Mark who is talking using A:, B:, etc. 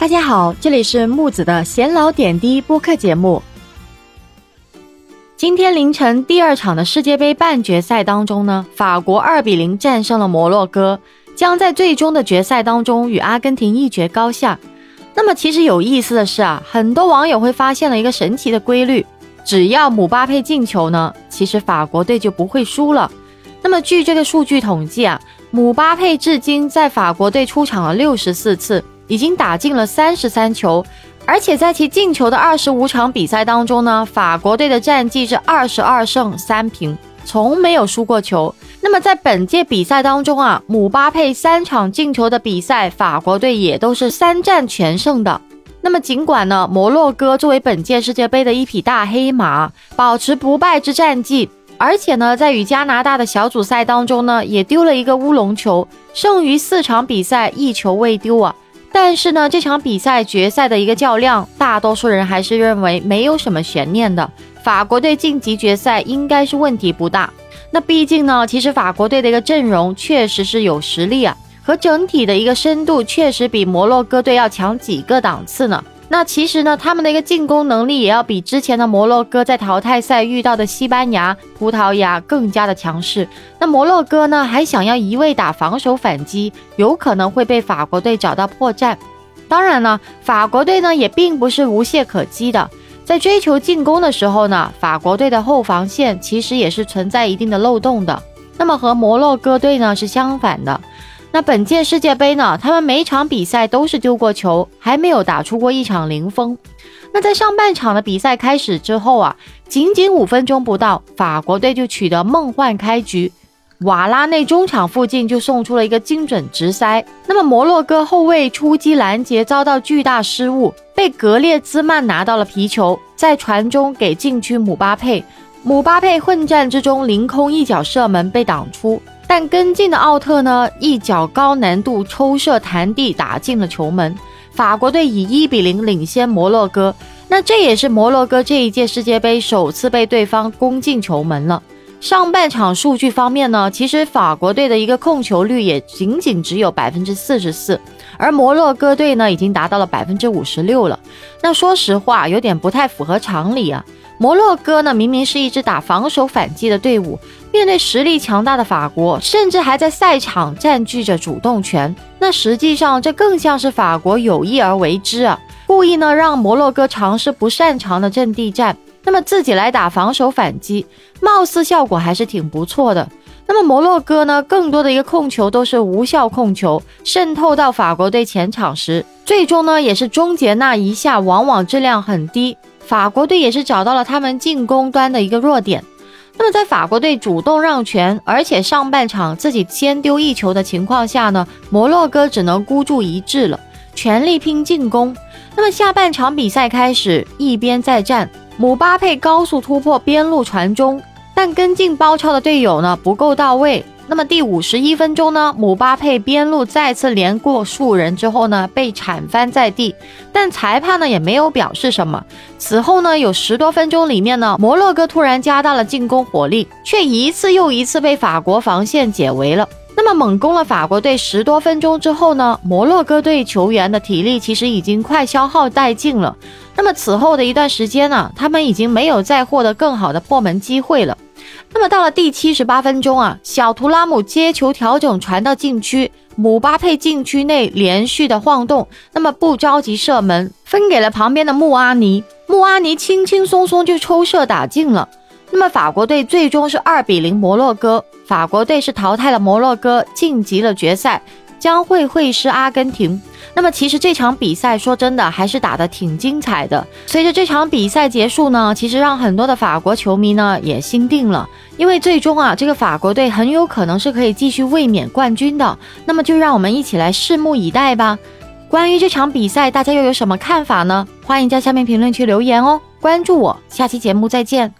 A: 大家好，这里是木子的闲聊点滴播客节目。今天凌晨第二场的世界杯半决赛当中呢，法国二比零战胜了摩洛哥，将在最终的决赛当中与阿根廷一决高下。那么其实有意思的是啊，很多网友会发现了一个神奇的规律：只要姆巴佩进球呢，其实法国队就不会输了。那么据这个数据统计啊，姆巴佩至今在法国队出场了六十四次。已经打进了三十三球，而且在其进球的二十五场比赛当中呢，法国队的战绩是二十二胜三平，从没有输过球。那么在本届比赛当中啊，姆巴佩三场进球的比赛，法国队也都是三战全胜的。那么尽管呢，摩洛哥作为本届世界杯的一匹大黑马，保持不败之战绩，而且呢，在与加拿大的小组赛当中呢，也丢了一个乌龙球，剩余四场比赛一球未丢啊。但是呢，这场比赛决赛的一个较量，大多数人还是认为没有什么悬念的。法国队晋级决赛应该是问题不大。那毕竟呢，其实法国队的一个阵容确实是有实力啊，和整体的一个深度确实比摩洛哥队要强几个档次呢。那其实呢，他们的一个进攻能力也要比之前的摩洛哥在淘汰赛遇到的西班牙、葡萄牙更加的强势。那摩洛哥呢，还想要一味打防守反击，有可能会被法国队找到破绽。当然呢，法国队呢也并不是无懈可击的，在追求进攻的时候呢，法国队的后防线其实也是存在一定的漏洞的。那么和摩洛哥队呢是相反的。那本届世界杯呢？他们每场比赛都是丢过球，还没有打出过一场零封。那在上半场的比赛开始之后啊，仅仅五分钟不到，法国队就取得梦幻开局。瓦拉内中场附近就送出了一个精准直塞。那么摩洛哥后卫出击拦截遭到巨大失误，被格列兹曼拿到了皮球，在传中给禁区姆巴佩。姆巴佩混战之中凌空一脚射门被挡出。但跟进的奥特呢，一脚高难度抽射弹地打进了球门，法国队以一比零领先摩洛哥。那这也是摩洛哥这一届世界杯首次被对方攻进球门了。上半场数据方面呢，其实法国队的一个控球率也仅仅只有百分之四十四，而摩洛哥队呢已经达到了百分之五十六了。那说实话，有点不太符合常理啊。摩洛哥呢，明明是一支打防守反击的队伍，面对实力强大的法国，甚至还在赛场占据着主动权。那实际上，这更像是法国有意而为之啊，故意呢让摩洛哥尝试不擅长的阵地战，那么自己来打防守反击，貌似效果还是挺不错的。那么摩洛哥呢，更多的一个控球都是无效控球，渗透到法国队前场时，最终呢也是终结那一下，往往质量很低。法国队也是找到了他们进攻端的一个弱点。那么在法国队主动让权，而且上半场自己先丢一球的情况下呢，摩洛哥只能孤注一掷了，全力拼进攻。那么下半场比赛开始，一边再战，姆巴佩高速突破边路传中，但跟进包抄的队友呢不够到位。那么第五十一分钟呢，姆巴佩边路再次连过数人之后呢，被铲翻在地，但裁判呢也没有表示什么。此后呢，有十多分钟里面呢，摩洛哥突然加大了进攻火力，却一次又一次被法国防线解围了。那么猛攻了法国队十多分钟之后呢，摩洛哥队球员的体力其实已经快消耗殆尽了。那么此后的一段时间呢，他们已经没有再获得更好的破门机会了。那么到了第七十八分钟啊，小图拉姆接球调整传到禁区，姆巴佩禁区内连续的晃动，那么不着急射门，分给了旁边的穆阿尼，穆阿尼轻轻松松就抽射打进了。那么法国队最终是二比零摩洛哥，法国队是淘汰了摩洛哥，晋级了决赛。将会会师阿根廷。那么其实这场比赛说真的还是打得挺精彩的。随着这场比赛结束呢，其实让很多的法国球迷呢也心定了，因为最终啊这个法国队很有可能是可以继续卫冕冠军的。那么就让我们一起来拭目以待吧。关于这场比赛，大家又有什么看法呢？欢迎在下面评论区留言哦。关注我，下期节目再见。